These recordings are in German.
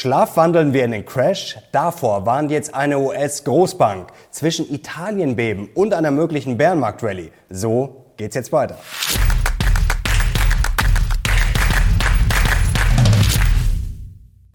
Schlafwandeln wir in den Crash? Davor warnt jetzt eine US-Großbank zwischen Italienbeben und einer möglichen Bärenmarkt-Rallye. So geht's jetzt weiter.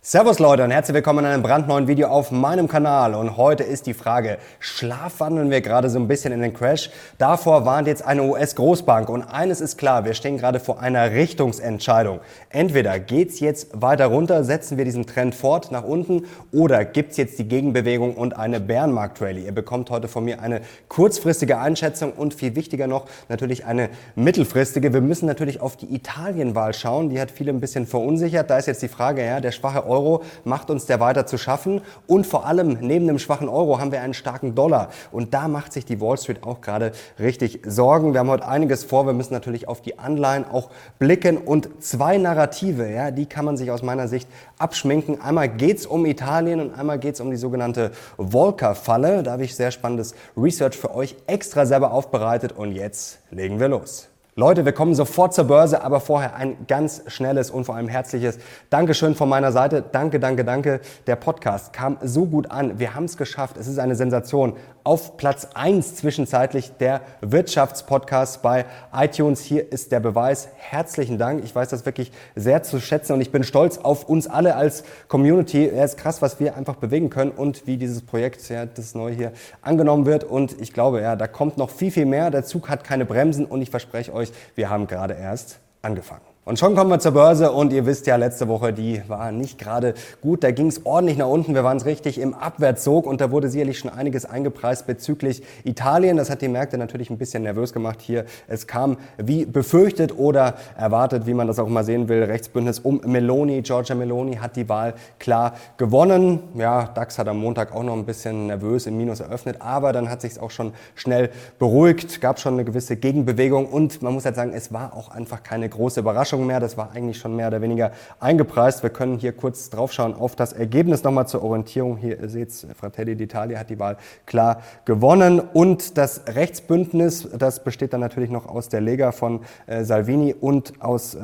Servus Leute und herzlich willkommen in einem brandneuen Video auf meinem Kanal. Und heute ist die Frage, schlafwandeln wir gerade so ein bisschen in den Crash? Davor warnt jetzt eine US-Großbank und eines ist klar, wir stehen gerade vor einer Richtungsentscheidung. Entweder geht's jetzt weiter runter, setzen wir diesen Trend fort nach unten oder gibt's jetzt die Gegenbewegung und eine Bärenmarkt-Rallye. Ihr bekommt heute von mir eine kurzfristige Einschätzung und viel wichtiger noch natürlich eine mittelfristige. Wir müssen natürlich auf die Italienwahl schauen, die hat viele ein bisschen verunsichert. Da ist jetzt die Frage, ja, der schwache Euro Euro macht uns der weiter zu schaffen. Und vor allem neben dem schwachen Euro haben wir einen starken Dollar. Und da macht sich die Wall Street auch gerade richtig Sorgen. Wir haben heute einiges vor. Wir müssen natürlich auf die Anleihen auch blicken. Und zwei Narrative, ja, die kann man sich aus meiner Sicht abschminken. Einmal geht es um Italien und einmal geht es um die sogenannte Volcker-Falle. Da habe ich sehr spannendes Research für euch extra selber aufbereitet. Und jetzt legen wir los. Leute, wir kommen sofort zur Börse, aber vorher ein ganz schnelles und vor allem herzliches Dankeschön von meiner Seite. Danke, danke, danke. Der Podcast kam so gut an. Wir haben es geschafft. Es ist eine Sensation. Auf Platz eins zwischenzeitlich der Wirtschaftspodcast bei iTunes. Hier ist der Beweis. Herzlichen Dank. Ich weiß das wirklich sehr zu schätzen und ich bin stolz auf uns alle als Community. Es ist krass, was wir einfach bewegen können und wie dieses Projekt, ja, das neu hier angenommen wird. Und ich glaube, ja, da kommt noch viel, viel mehr. Der Zug hat keine Bremsen und ich verspreche euch, euch, wir haben gerade erst angefangen. Und schon kommen wir zur Börse und ihr wisst ja, letzte Woche, die war nicht gerade gut. Da ging es ordentlich nach unten. Wir waren es richtig im Abwärtssog und da wurde sicherlich schon einiges eingepreist bezüglich Italien. Das hat die Märkte natürlich ein bisschen nervös gemacht hier. Es kam wie befürchtet oder erwartet, wie man das auch mal sehen will. Rechtsbündnis um Meloni, Giorgia Meloni hat die Wahl klar gewonnen. Ja, DAX hat am Montag auch noch ein bisschen nervös im Minus eröffnet, aber dann hat sich auch schon schnell beruhigt, gab schon eine gewisse Gegenbewegung und man muss halt sagen, es war auch einfach keine große Überraschung. Überraschung mehr. Das war eigentlich schon mehr oder weniger eingepreist. Wir können hier kurz draufschauen auf das Ergebnis nochmal zur Orientierung. Hier ihr Fratelli d'Italia hat die Wahl klar gewonnen und das Rechtsbündnis, das besteht dann natürlich noch aus der Lega von äh, Salvini und aus äh,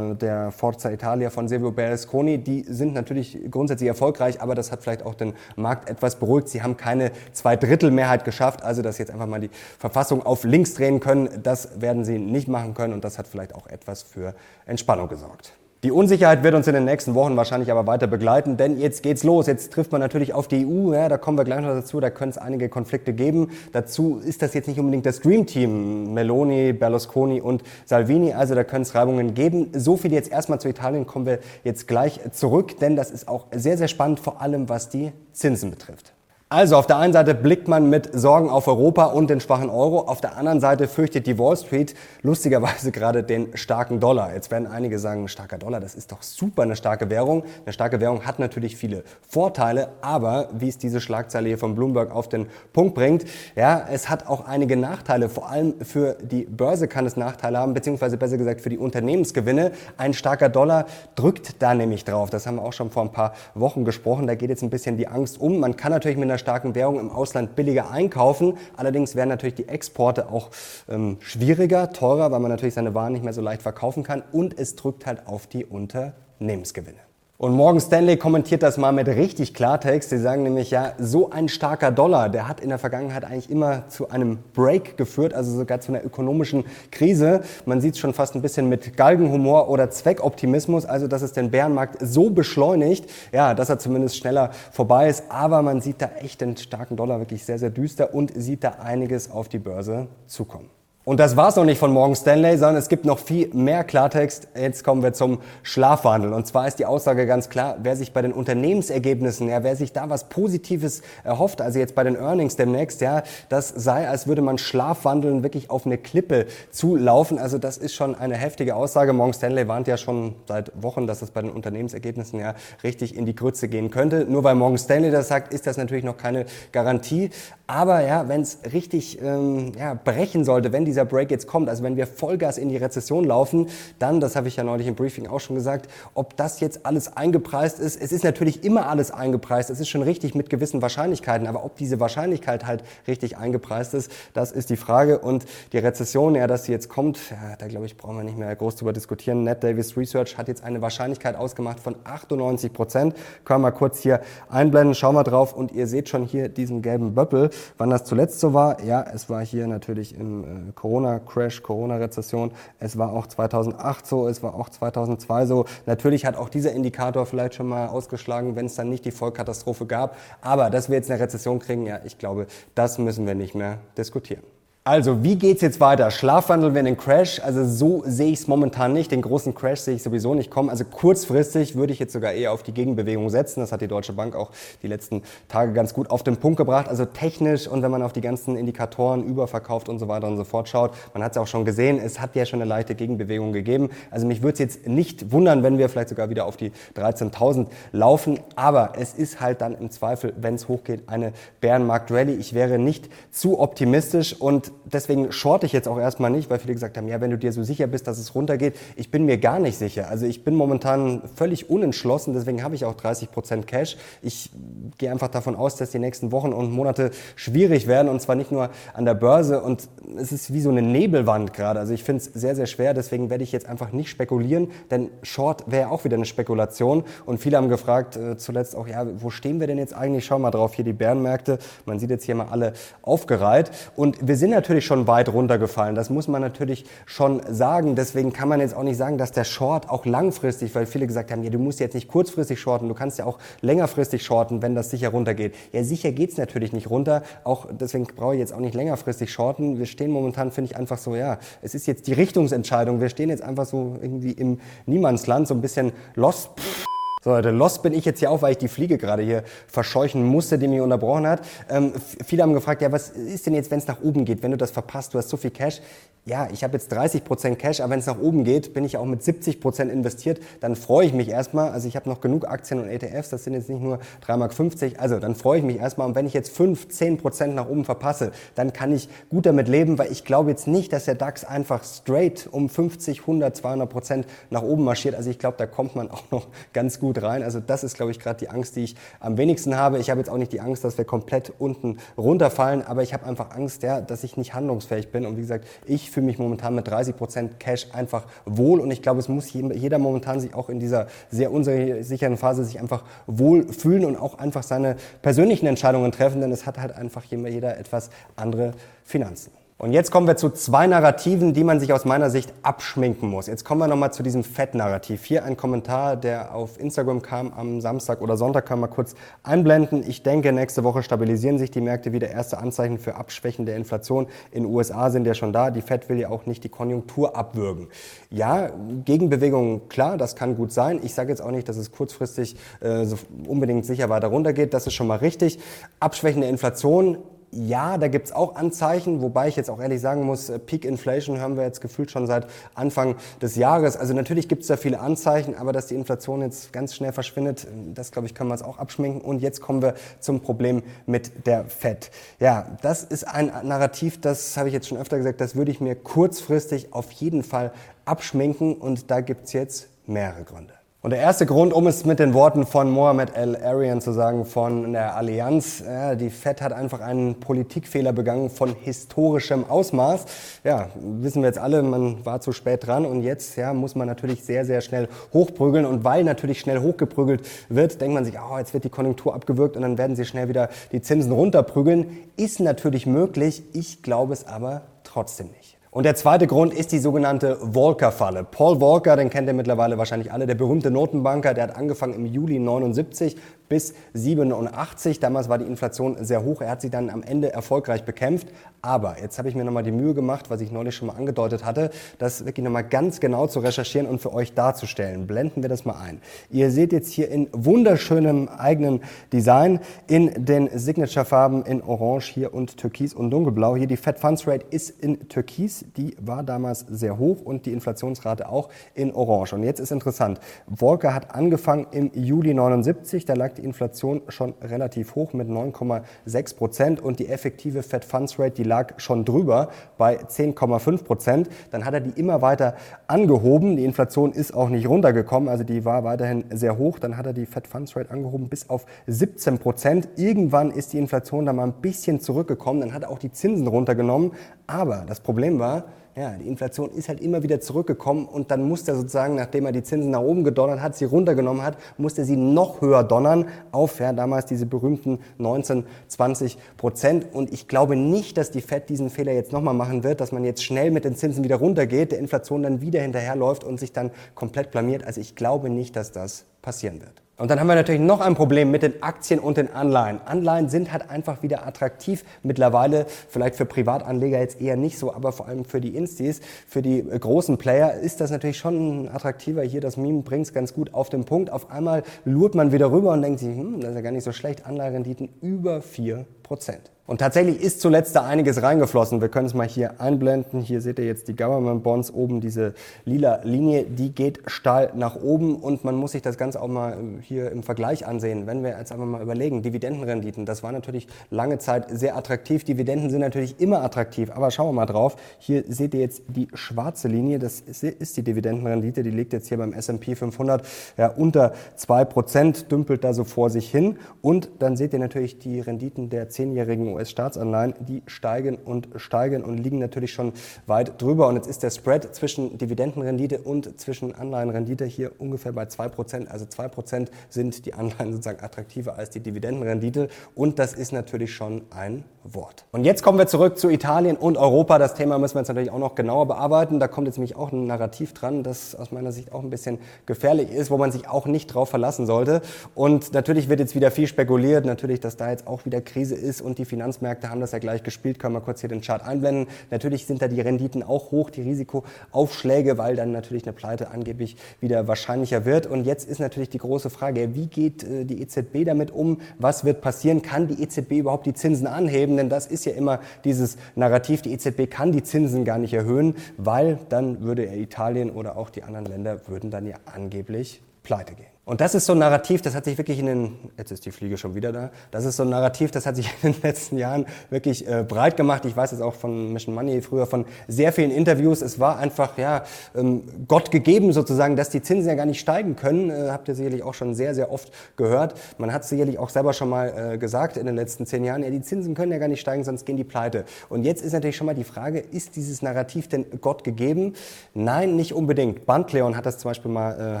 der Forza Italia von Silvio Berlusconi. Die sind natürlich grundsätzlich erfolgreich, aber das hat vielleicht auch den Markt etwas beruhigt. Sie haben keine Zweidrittelmehrheit geschafft, also dass jetzt einfach mal die Verfassung auf links drehen können, das werden sie nicht machen können und das hat vielleicht auch etwas für Entspannung gesorgt. Die Unsicherheit wird uns in den nächsten Wochen wahrscheinlich aber weiter begleiten, denn jetzt geht's los. Jetzt trifft man natürlich auf die EU, ja, da kommen wir gleich noch dazu, da können es einige Konflikte geben. Dazu ist das jetzt nicht unbedingt das Dream Team, Meloni, Berlusconi und Salvini, also da können es Reibungen geben. So viel jetzt erstmal zu Italien, kommen wir jetzt gleich zurück, denn das ist auch sehr, sehr spannend, vor allem was die Zinsen betrifft. Also auf der einen Seite blickt man mit Sorgen auf Europa und den schwachen Euro, auf der anderen Seite fürchtet die Wall Street lustigerweise gerade den starken Dollar. Jetzt werden einige sagen, starker Dollar, das ist doch super eine starke Währung. Eine starke Währung hat natürlich viele Vorteile, aber wie es diese Schlagzeile hier von Bloomberg auf den Punkt bringt, ja, es hat auch einige Nachteile. Vor allem für die Börse kann es Nachteile haben, beziehungsweise besser gesagt für die Unternehmensgewinne. Ein starker Dollar drückt da nämlich drauf. Das haben wir auch schon vor ein paar Wochen gesprochen. Da geht jetzt ein bisschen die Angst um. Man kann natürlich mit einer starken Währung im Ausland billiger einkaufen. Allerdings werden natürlich die Exporte auch ähm, schwieriger, teurer, weil man natürlich seine Waren nicht mehr so leicht verkaufen kann und es drückt halt auf die Unternehmensgewinne. Und Morgan Stanley kommentiert das mal mit richtig Klartext. Sie sagen nämlich, ja, so ein starker Dollar, der hat in der Vergangenheit eigentlich immer zu einem Break geführt, also sogar zu einer ökonomischen Krise. Man sieht es schon fast ein bisschen mit Galgenhumor oder Zweckoptimismus, also dass es den Bärenmarkt so beschleunigt, ja, dass er zumindest schneller vorbei ist. Aber man sieht da echt den starken Dollar wirklich sehr, sehr düster und sieht da einiges auf die Börse zukommen. Und das war's noch nicht von Morgan Stanley, sondern es gibt noch viel mehr Klartext. Jetzt kommen wir zum Schlafwandel. Und zwar ist die Aussage ganz klar, wer sich bei den Unternehmensergebnissen, ja, wer sich da was Positives erhofft, also jetzt bei den Earnings demnächst, ja, das sei, als würde man Schlafwandeln wirklich auf eine Klippe zulaufen. Also das ist schon eine heftige Aussage. Morgan Stanley warnt ja schon seit Wochen, dass es bei den Unternehmensergebnissen ja richtig in die Grütze gehen könnte. Nur weil Morgan Stanley das sagt, ist das natürlich noch keine Garantie. Aber ja, wenn es richtig ähm, ja, brechen sollte, wenn diese dieser Break jetzt kommt, also wenn wir Vollgas in die Rezession laufen, dann, das habe ich ja neulich im Briefing auch schon gesagt, ob das jetzt alles eingepreist ist. Es ist natürlich immer alles eingepreist. Es ist schon richtig mit gewissen Wahrscheinlichkeiten, aber ob diese Wahrscheinlichkeit halt richtig eingepreist ist, das ist die Frage. Und die Rezession, ja, dass sie jetzt kommt, ja, da glaube ich, brauchen wir nicht mehr groß drüber diskutieren. Ned Davis Research hat jetzt eine Wahrscheinlichkeit ausgemacht von 98 Prozent. Können wir mal kurz hier einblenden, schauen wir drauf und ihr seht schon hier diesen gelben Böppel. Wann das zuletzt so war? Ja, es war hier natürlich im äh, Corona-Crash, Corona-Rezession. Es war auch 2008 so, es war auch 2002 so. Natürlich hat auch dieser Indikator vielleicht schon mal ausgeschlagen, wenn es dann nicht die Vollkatastrophe gab. Aber dass wir jetzt eine Rezession kriegen, ja, ich glaube, das müssen wir nicht mehr diskutieren. Also, wie geht's jetzt weiter? Schlafwandeln wir in den Crash? Also, so sehe ich es momentan nicht. Den großen Crash sehe ich sowieso nicht kommen. Also, kurzfristig würde ich jetzt sogar eher auf die Gegenbewegung setzen. Das hat die Deutsche Bank auch die letzten Tage ganz gut auf den Punkt gebracht. Also, technisch und wenn man auf die ganzen Indikatoren überverkauft und so weiter und so fort schaut, man hat es auch schon gesehen, es hat ja schon eine leichte Gegenbewegung gegeben. Also, mich würde es jetzt nicht wundern, wenn wir vielleicht sogar wieder auf die 13.000 laufen. Aber es ist halt dann im Zweifel, wenn es hochgeht, eine Bärenmarkt-Rallye. Ich wäre nicht zu optimistisch und deswegen shorte ich jetzt auch erstmal nicht, weil viele gesagt haben, ja, wenn du dir so sicher bist, dass es runtergeht. Ich bin mir gar nicht sicher. Also ich bin momentan völlig unentschlossen, deswegen habe ich auch 30 Prozent Cash. Ich gehe einfach davon aus, dass die nächsten Wochen und Monate schwierig werden und zwar nicht nur an der Börse und es ist wie so eine Nebelwand gerade. Also ich finde es sehr, sehr schwer, deswegen werde ich jetzt einfach nicht spekulieren, denn Short wäre auch wieder eine Spekulation und viele haben gefragt äh, zuletzt auch, ja, wo stehen wir denn jetzt eigentlich? Schau mal drauf, hier die Bärenmärkte. Man sieht jetzt hier mal alle aufgereiht und wir sind natürlich natürlich schon weit runtergefallen. Das muss man natürlich schon sagen. Deswegen kann man jetzt auch nicht sagen, dass der Short auch langfristig, weil viele gesagt haben, ja, du musst jetzt nicht kurzfristig shorten, du kannst ja auch längerfristig shorten, wenn das sicher runtergeht. Ja, sicher geht's natürlich nicht runter. Auch deswegen brauche ich jetzt auch nicht längerfristig shorten. Wir stehen momentan, finde ich, einfach so, ja, es ist jetzt die Richtungsentscheidung. Wir stehen jetzt einfach so irgendwie im Niemandsland, so ein bisschen lost. Pff so, der Lost bin ich jetzt hier auch, weil ich die Fliege gerade hier verscheuchen musste, die mich unterbrochen hat. Ähm, viele haben gefragt, ja, was ist denn jetzt, wenn es nach oben geht, wenn du das verpasst, du hast so viel Cash. Ja, ich habe jetzt 30 Prozent Cash, aber wenn es nach oben geht, bin ich auch mit 70 Prozent investiert, dann freue ich mich erstmal. Also ich habe noch genug Aktien und ETFs, das sind jetzt nicht nur 3,50 Mark, also dann freue ich mich erstmal. Und wenn ich jetzt 5, 10 Prozent nach oben verpasse, dann kann ich gut damit leben, weil ich glaube jetzt nicht, dass der DAX einfach straight um 50, 100, 200 Prozent nach oben marschiert. Also ich glaube, da kommt man auch noch ganz gut gut rein. Also das ist, glaube ich, gerade die Angst, die ich am wenigsten habe. Ich habe jetzt auch nicht die Angst, dass wir komplett unten runterfallen, aber ich habe einfach Angst, ja, dass ich nicht handlungsfähig bin. Und wie gesagt, ich fühle mich momentan mit 30 Prozent Cash einfach wohl. Und ich glaube, es muss jeder momentan sich auch in dieser sehr unsicheren Phase sich einfach wohl fühlen und auch einfach seine persönlichen Entscheidungen treffen, denn es hat halt einfach jeder etwas andere Finanzen. Und jetzt kommen wir zu zwei Narrativen, die man sich aus meiner Sicht abschminken muss. Jetzt kommen wir nochmal zu diesem Fett-Narrativ. Hier ein Kommentar, der auf Instagram kam am Samstag oder Sonntag, kann man kurz einblenden. Ich denke, nächste Woche stabilisieren sich die Märkte wieder. Erste Anzeichen für Abschwächen der Inflation in den USA sind ja schon da. Die Fed will ja auch nicht die Konjunktur abwürgen. Ja, Gegenbewegungen, klar, das kann gut sein. Ich sage jetzt auch nicht, dass es kurzfristig äh, so unbedingt sicher weiter runtergeht. Das ist schon mal richtig. Abschwächen der Inflation ja, da gibt's auch Anzeichen, wobei ich jetzt auch ehrlich sagen muss, äh, Peak Inflation haben wir jetzt gefühlt schon seit Anfang des Jahres. Also natürlich gibt's da viele Anzeichen, aber dass die Inflation jetzt ganz schnell verschwindet, das glaube ich, können wir uns auch abschminken. Und jetzt kommen wir zum Problem mit der Fed. Ja, das ist ein Narrativ, das habe ich jetzt schon öfter gesagt, das würde ich mir kurzfristig auf jeden Fall abschminken und da gibt's jetzt mehrere Gründe. Und der erste Grund, um es mit den Worten von Mohamed El-Arian zu sagen, von der Allianz, ja, die FED hat einfach einen Politikfehler begangen von historischem Ausmaß. Ja, wissen wir jetzt alle, man war zu spät dran und jetzt ja, muss man natürlich sehr, sehr schnell hochprügeln. Und weil natürlich schnell hochgeprügelt wird, denkt man sich, oh, jetzt wird die Konjunktur abgewürgt und dann werden sie schnell wieder die Zinsen runterprügeln. Ist natürlich möglich, ich glaube es aber trotzdem nicht. Und der zweite Grund ist die sogenannte Volcker-Falle. Paul Volcker, den kennt ihr mittlerweile wahrscheinlich alle, der berühmte Notenbanker, der hat angefangen im Juli 79 bis 87. Damals war die Inflation sehr hoch. Er hat sie dann am Ende erfolgreich bekämpft. Aber jetzt habe ich mir nochmal die Mühe gemacht, was ich neulich schon mal angedeutet hatte, das wirklich nochmal ganz genau zu recherchieren und für euch darzustellen. Blenden wir das mal ein. Ihr seht jetzt hier in wunderschönem eigenen Design in den Signature-Farben in Orange hier und Türkis und Dunkelblau. Hier die Fed Funds Rate ist in Türkis. Die war damals sehr hoch und die Inflationsrate auch in Orange. Und jetzt ist interessant. Volcker hat angefangen im Juli 79. Da lag die Inflation schon relativ hoch mit 9,6 Prozent und die effektive Fed Funds Rate, die lag schon drüber bei 10,5 Prozent. Dann hat er die immer weiter angehoben. Die Inflation ist auch nicht runtergekommen, also die war weiterhin sehr hoch. Dann hat er die Fed Funds Rate angehoben bis auf 17 Prozent. Irgendwann ist die Inflation dann mal ein bisschen zurückgekommen. Dann hat er auch die Zinsen runtergenommen. Aber das Problem war, ja, die Inflation ist halt immer wieder zurückgekommen und dann musste er sozusagen, nachdem er die Zinsen nach oben gedonnert hat, sie runtergenommen hat, musste er sie noch höher donnern auf ja, damals diese berühmten 19, 20 Prozent. Und ich glaube nicht, dass die Fed diesen Fehler jetzt nochmal machen wird, dass man jetzt schnell mit den Zinsen wieder runtergeht, der Inflation dann wieder hinterherläuft und sich dann komplett blamiert. Also ich glaube nicht, dass das passieren wird. Und dann haben wir natürlich noch ein Problem mit den Aktien und den Anleihen. Anleihen sind halt einfach wieder attraktiv mittlerweile, vielleicht für Privatanleger jetzt eher nicht so, aber vor allem für die Instis, für die äh, großen Player ist das natürlich schon attraktiver. Hier das Meme bringt es ganz gut auf den Punkt. Auf einmal lurt man wieder rüber und denkt sich, hm, das ist ja gar nicht so schlecht. Anleiherenditen über 4 Prozent. Und tatsächlich ist zuletzt da einiges reingeflossen. Wir können es mal hier einblenden. Hier seht ihr jetzt die Government Bonds oben, diese lila Linie, die geht steil nach oben und man muss sich das Ganze auch mal hier im Vergleich ansehen. Wenn wir jetzt einfach mal überlegen, Dividendenrenditen, das war natürlich lange Zeit sehr attraktiv. Dividenden sind natürlich immer attraktiv, aber schauen wir mal drauf. Hier seht ihr jetzt die schwarze Linie, das ist die Dividendenrendite, die liegt jetzt hier beim S&P 500 ja, unter 2%, dümpelt da so vor sich hin und dann seht ihr natürlich die Renditen der zehnjährigen US-Staatsanleihen, die steigen und steigen und liegen natürlich schon weit drüber. Und jetzt ist der Spread zwischen Dividendenrendite und zwischen Anleihenrendite hier ungefähr bei 2%. Also 2% sind die Anleihen sozusagen attraktiver als die Dividendenrendite. Und das ist natürlich schon ein Wort. Und jetzt kommen wir zurück zu Italien und Europa. Das Thema müssen wir jetzt natürlich auch noch genauer bearbeiten. Da kommt jetzt nämlich auch ein Narrativ dran, das aus meiner Sicht auch ein bisschen gefährlich ist, wo man sich auch nicht drauf verlassen sollte. Und natürlich wird jetzt wieder viel spekuliert, natürlich, dass da jetzt auch wieder Krise ist und die Finanzmärkte haben das ja gleich gespielt. Können wir kurz hier den Chart einblenden. Natürlich sind da die Renditen auch hoch, die Risikoaufschläge, weil dann natürlich eine Pleite angeblich wieder wahrscheinlicher wird. Und jetzt ist natürlich die große Frage, wie geht äh, die EZB damit um? Was wird passieren? Kann die EZB überhaupt die Zinsen anheben? denn das ist ja immer dieses Narrativ, die EZB kann die Zinsen gar nicht erhöhen, weil dann würde Italien oder auch die anderen Länder würden dann ja angeblich pleite gehen. Und das ist so ein Narrativ, das hat sich wirklich in den, jetzt ist die Fliege schon wieder da, das ist so ein Narrativ, das hat sich in den letzten Jahren wirklich äh, breit gemacht. Ich weiß es auch von Mission Money früher von sehr vielen Interviews. Es war einfach, ja, ähm, Gott gegeben sozusagen, dass die Zinsen ja gar nicht steigen können. Äh, habt ihr sicherlich auch schon sehr, sehr oft gehört. Man hat sicherlich auch selber schon mal äh, gesagt in den letzten zehn Jahren, ja, die Zinsen können ja gar nicht steigen, sonst gehen die pleite. Und jetzt ist natürlich schon mal die Frage, ist dieses Narrativ denn Gott gegeben? Nein, nicht unbedingt. Bandleon hat das zum Beispiel mal äh,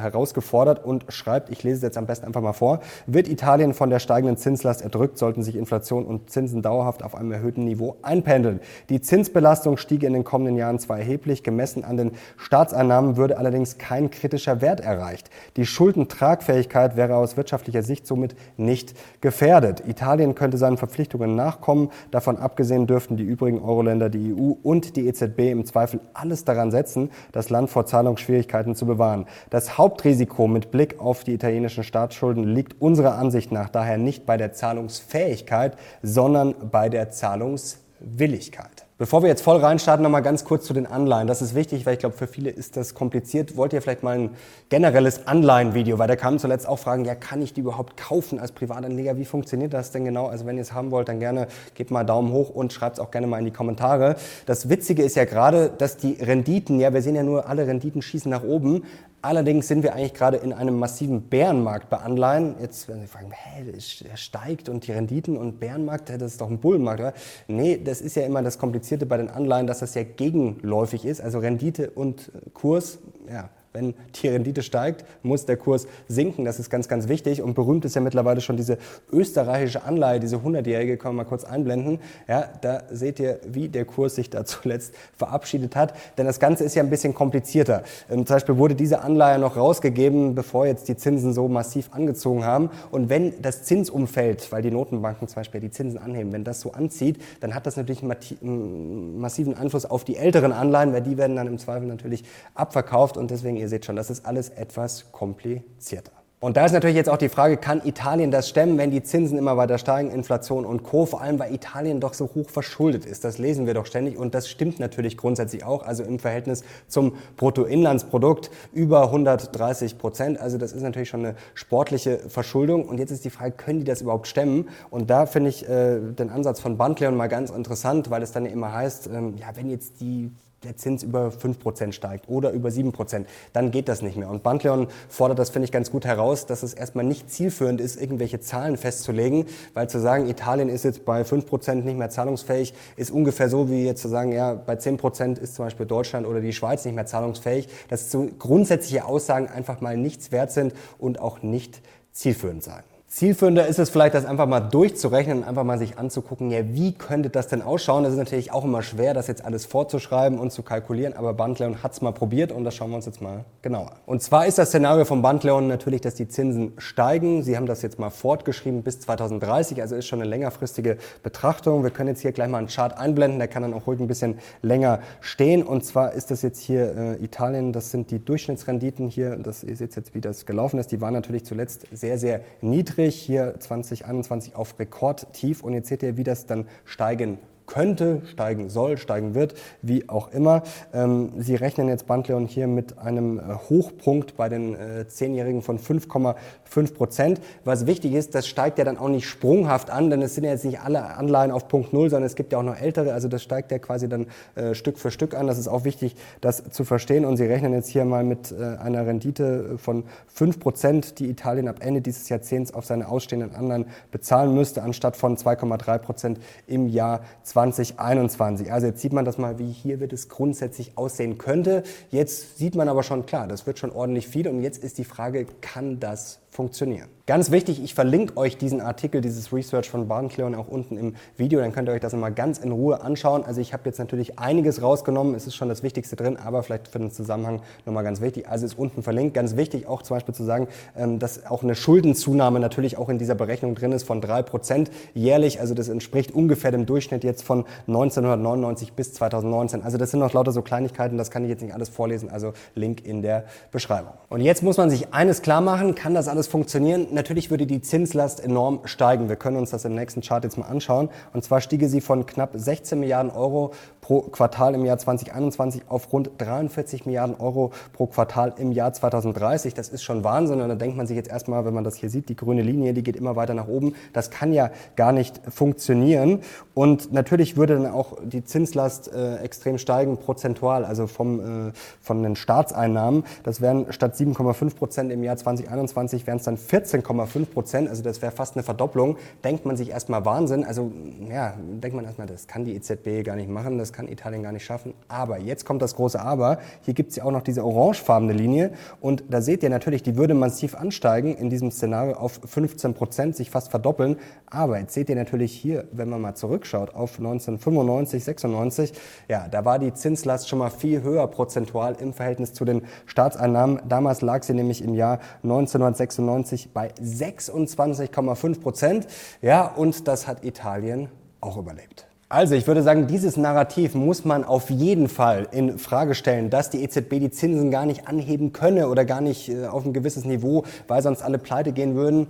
herausgefordert und schreibt, schreibt, ich lese es jetzt am besten einfach mal vor, wird Italien von der steigenden Zinslast erdrückt, sollten sich Inflation und Zinsen dauerhaft auf einem erhöhten Niveau einpendeln. Die Zinsbelastung stiege in den kommenden Jahren zwar erheblich, gemessen an den Staatseinnahmen würde allerdings kein kritischer Wert erreicht. Die Schuldentragfähigkeit wäre aus wirtschaftlicher Sicht somit nicht gefährdet. Italien könnte seinen Verpflichtungen nachkommen. Davon abgesehen dürften die übrigen Euro-Länder, die EU und die EZB im Zweifel alles daran setzen, das Land vor Zahlungsschwierigkeiten zu bewahren. Das Hauptrisiko mit Blick auf die italienischen Staatsschulden liegt unserer Ansicht nach daher nicht bei der Zahlungsfähigkeit, sondern bei der Zahlungswilligkeit. Bevor wir jetzt voll reinstarten, nochmal ganz kurz zu den Anleihen. Das ist wichtig, weil ich glaube, für viele ist das kompliziert. Wollt ihr vielleicht mal ein generelles Anleihenvideo? Weil da kamen zuletzt auch Fragen, ja, kann ich die überhaupt kaufen als Privatanleger? Wie funktioniert das denn genau? Also wenn ihr es haben wollt, dann gerne gebt mal Daumen hoch und schreibt es auch gerne mal in die Kommentare. Das Witzige ist ja gerade, dass die Renditen, ja, wir sehen ja nur, alle Renditen schießen nach oben, Allerdings sind wir eigentlich gerade in einem massiven Bärenmarkt bei Anleihen. Jetzt werden Sie fragen, hä, der steigt und die Renditen und Bärenmarkt, das ist doch ein Bullenmarkt. Oder? Nee, das ist ja immer das Komplizierte bei den Anleihen, dass das ja gegenläufig ist. Also Rendite und Kurs, ja, wenn die Rendite steigt, muss der Kurs sinken. Das ist ganz, ganz wichtig. Und berühmt ist ja mittlerweile schon diese österreichische Anleihe, diese 100-jährige, können wir mal kurz einblenden. Ja, da seht ihr, wie der Kurs sich da zuletzt verabschiedet hat. Denn das Ganze ist ja ein bisschen komplizierter. Ähm, zum Beispiel wurde diese Anleihe noch rausgegeben, bevor jetzt die Zinsen so massiv angezogen haben. Und wenn das Zinsumfeld, weil die Notenbanken zum Beispiel die Zinsen anheben, wenn das so anzieht, dann hat das natürlich einen massiven Einfluss auf die älteren Anleihen, weil die werden dann im Zweifel natürlich abverkauft und deswegen ihr seht schon, das ist alles etwas komplizierter. Und da ist natürlich jetzt auch die Frage, kann Italien das stemmen, wenn die Zinsen immer weiter steigen, Inflation und Co., vor allem weil Italien doch so hoch verschuldet ist. Das lesen wir doch ständig und das stimmt natürlich grundsätzlich auch, also im Verhältnis zum Bruttoinlandsprodukt über 130 Prozent. Also das ist natürlich schon eine sportliche Verschuldung und jetzt ist die Frage, können die das überhaupt stemmen? Und da finde ich äh, den Ansatz von Bandleon mal ganz interessant, weil es dann ja immer heißt, ähm, ja, wenn jetzt die der Zins über 5% steigt oder über 7%, dann geht das nicht mehr. Und Bandleon fordert das, finde ich, ganz gut heraus, dass es erstmal nicht zielführend ist, irgendwelche Zahlen festzulegen, weil zu sagen, Italien ist jetzt bei 5% nicht mehr zahlungsfähig, ist ungefähr so wie jetzt zu sagen, ja, bei 10% ist zum Beispiel Deutschland oder die Schweiz nicht mehr zahlungsfähig, dass so grundsätzliche Aussagen einfach mal nichts wert sind und auch nicht zielführend sein. Zielführender ist es vielleicht, das einfach mal durchzurechnen und einfach mal sich anzugucken, ja, wie könnte das denn ausschauen? Das ist natürlich auch immer schwer, das jetzt alles vorzuschreiben und zu kalkulieren, aber Bandleon hat es mal probiert und das schauen wir uns jetzt mal genauer an. Und zwar ist das Szenario von Bandleon natürlich, dass die Zinsen steigen. Sie haben das jetzt mal fortgeschrieben bis 2030, also ist schon eine längerfristige Betrachtung. Wir können jetzt hier gleich mal einen Chart einblenden, der kann dann auch ruhig ein bisschen länger stehen. Und zwar ist das jetzt hier äh, Italien, das sind die Durchschnittsrenditen hier, das ist jetzt, wie das gelaufen ist. Die waren natürlich zuletzt sehr, sehr niedrig niedrig, hier 2021 auf Rekordtief und jetzt seht ihr, wie das dann steigen könnte, steigen soll, steigen wird, wie auch immer. Ähm, Sie rechnen jetzt Bandleon hier mit einem äh, Hochpunkt bei den äh, Zehnjährigen von 5,5 Prozent. Was wichtig ist, das steigt ja dann auch nicht sprunghaft an, denn es sind ja jetzt nicht alle Anleihen auf Punkt Null, sondern es gibt ja auch noch ältere, also das steigt ja quasi dann äh, Stück für Stück an. Das ist auch wichtig, das zu verstehen. Und Sie rechnen jetzt hier mal mit einer Rendite von 5 Prozent, die Italien ab Ende dieses Jahrzehnts auf seine ausstehenden Anleihen bezahlen müsste, anstatt von 2,3 Prozent im Jahr 2020. 2021. Also jetzt sieht man das mal, wie hier wird es grundsätzlich aussehen könnte. Jetzt sieht man aber schon klar, das wird schon ordentlich viel und jetzt ist die Frage, kann das funktionieren? Ganz wichtig, ich verlinke euch diesen Artikel, dieses Research von Barncleon auch unten im Video, dann könnt ihr euch das mal ganz in Ruhe anschauen. Also ich habe jetzt natürlich einiges rausgenommen, es ist schon das Wichtigste drin, aber vielleicht für den Zusammenhang nochmal ganz wichtig. Also ist unten verlinkt. Ganz wichtig auch zum Beispiel zu sagen, ähm, dass auch eine Schuldenzunahme natürlich auch in dieser Berechnung drin ist von drei Prozent jährlich. Also das entspricht ungefähr dem Durchschnitt jetzt von 1999 bis 2019. Also das sind noch lauter so Kleinigkeiten, das kann ich jetzt nicht alles vorlesen, also Link in der Beschreibung. Und jetzt muss man sich eines klar machen, kann das alles funktionieren? natürlich würde die Zinslast enorm steigen. Wir können uns das im nächsten Chart jetzt mal anschauen. Und zwar stiege sie von knapp 16 Milliarden Euro pro Quartal im Jahr 2021 auf rund 43 Milliarden Euro pro Quartal im Jahr 2030. Das ist schon Wahnsinn. Und da denkt man sich jetzt erstmal, wenn man das hier sieht, die grüne Linie, die geht immer weiter nach oben. Das kann ja gar nicht funktionieren. Und natürlich würde dann auch die Zinslast äh, extrem steigen, prozentual, also vom, äh, von den Staatseinnahmen. Das wären statt 7,5 Prozent im Jahr 2021 wären es dann 14,5 Prozent. Also das wäre fast eine Verdopplung. Denkt man sich erstmal Wahnsinn. Also ja, denkt man erstmal, das kann die EZB gar nicht machen. Das kann Italien gar nicht schaffen. Aber jetzt kommt das große Aber. Hier gibt es ja auch noch diese orangefarbene Linie. Und da seht ihr natürlich, die würde massiv ansteigen in diesem Szenario auf 15 Prozent, sich fast verdoppeln. Aber jetzt seht ihr natürlich hier, wenn man mal zurückschaut auf 1995, 96, ja, da war die Zinslast schon mal viel höher prozentual im Verhältnis zu den Staatseinnahmen. Damals lag sie nämlich im Jahr 1996 bei 26,5 Prozent. Ja, und das hat Italien auch überlebt. Also ich würde sagen, dieses Narrativ muss man auf jeden Fall in Frage stellen, dass die EZB die Zinsen gar nicht anheben könne oder gar nicht äh, auf ein gewisses Niveau, weil sonst alle pleite gehen würden.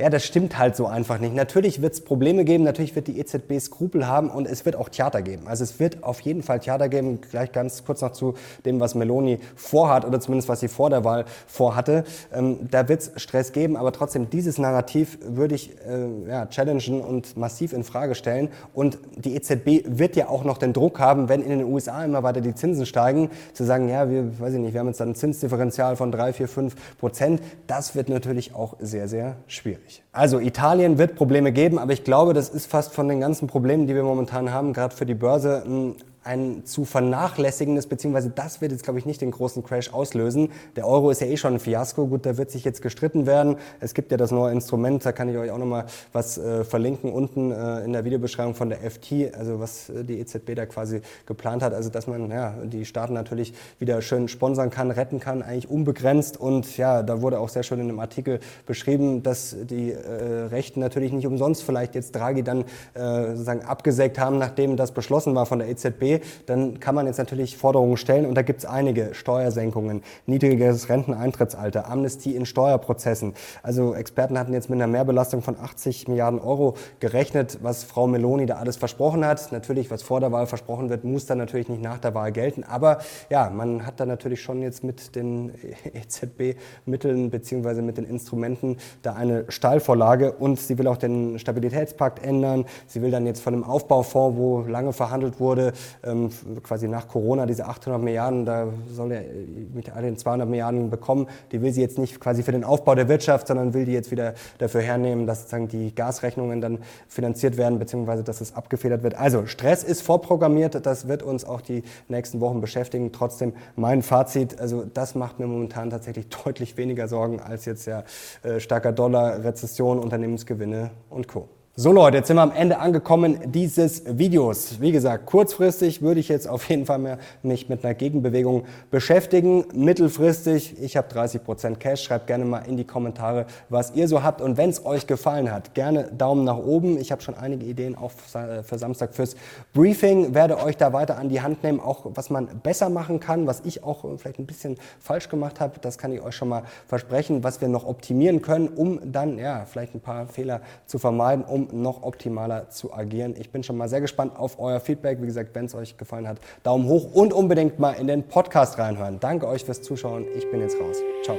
Ja, das stimmt halt so einfach nicht. Natürlich wird es Probleme geben, natürlich wird die EZB Skrupel haben und es wird auch Theater geben. Also es wird auf jeden Fall Theater geben, gleich ganz kurz noch zu dem, was Meloni vorhat oder zumindest was sie vor der Wahl vorhatte. Ähm, da wird es Stress geben, aber trotzdem dieses Narrativ würde ich äh, ja, challengen und massiv in Frage stellen. Und die EZB wird ja auch noch den Druck haben, wenn in den USA immer weiter die Zinsen steigen, zu sagen, ja, wir, weiß ich nicht, wir haben jetzt dann ein Zinsdifferenzial von drei, vier, fünf Prozent. Das wird natürlich auch sehr, sehr schwierig schwierig. Also Italien wird Probleme geben, aber ich glaube, das ist fast von den ganzen Problemen, die wir momentan haben, gerade für die Börse, ein ein zu vernachlässigendes, beziehungsweise das wird jetzt, glaube ich, nicht den großen Crash auslösen. Der Euro ist ja eh schon ein Fiasko. Gut, da wird sich jetzt gestritten werden. Es gibt ja das neue Instrument, da kann ich euch auch nochmal was äh, verlinken unten äh, in der Videobeschreibung von der FT, also was äh, die EZB da quasi geplant hat. Also, dass man ja, die Staaten natürlich wieder schön sponsern kann, retten kann, eigentlich unbegrenzt. Und ja, da wurde auch sehr schön in einem Artikel beschrieben, dass die äh, Rechten natürlich nicht umsonst vielleicht jetzt Draghi dann äh, sozusagen abgesägt haben, nachdem das beschlossen war von der EZB Dann kann man jetzt natürlich Forderungen stellen und da gibt es einige Steuersenkungen, niedrigeres Renteneintrittsalter, Amnestie in Steuerprozessen. Also Experten hatten jetzt mit einer Mehrbelastung von 80 Milliarden Euro gerechnet, was Frau Meloni da alles versprochen hat. Natürlich, was vor der Wahl versprochen wird, muss dann natürlich nicht nach der Wahl gelten. Aber ja, man hat da natürlich schon jetzt mit den EZB-Mitteln beziehungsweise mit den Instrumenten da eine Stahlvorlage und sie will auch den Stabilitätspakt ändern. Sie will dann jetzt von dem Aufbaufonds, wo lange verhandelt wurde, ähm, quasi nach Corona diese 800 Milliarden, da soll er mit all den 200 Milliarden bekommen, die will sie jetzt nicht quasi für den Aufbau der Wirtschaft, sondern will die jetzt wieder dafür hernehmen, dass sozusagen die Gasrechnungen dann finanziert werden, beziehungsweise dass es abgefedert wird. Also Stress ist vorprogrammiert, das wird uns auch die nächsten Wochen beschäftigen. Trotzdem mein Fazit, also das macht mir momentan tatsächlich deutlich weniger Sorgen als jetzt ja äh, starker Dollar, Rezession, Unternehmensgewinne und Co. So Leute, jetzt sind wir am Ende angekommen dieses Videos. Wie gesagt, kurzfristig würde ich jetzt auf jeden Fall mehr mich mit einer Gegenbewegung beschäftigen. Mittelfristig, ich habe 30% Cash. Schreibt gerne mal in die Kommentare, was ihr so habt. Und wenn es euch gefallen hat, gerne Daumen nach oben. Ich habe schon einige Ideen auch für Samstag fürs Briefing. Werde euch da weiter an die Hand nehmen, auch was man besser machen kann, was ich auch vielleicht ein bisschen falsch gemacht habe. Das kann ich euch schon mal versprechen, was wir noch optimieren können, um dann ja vielleicht ein paar Fehler zu vermeiden, noch optimaler zu agieren. Ich bin schon mal sehr gespannt auf euer Feedback. Wie gesagt, wenn es euch gefallen hat, Daumen hoch und unbedingt mal in den Podcast reinhören. Danke euch fürs Zuschauen. Ich bin jetzt raus. Ciao.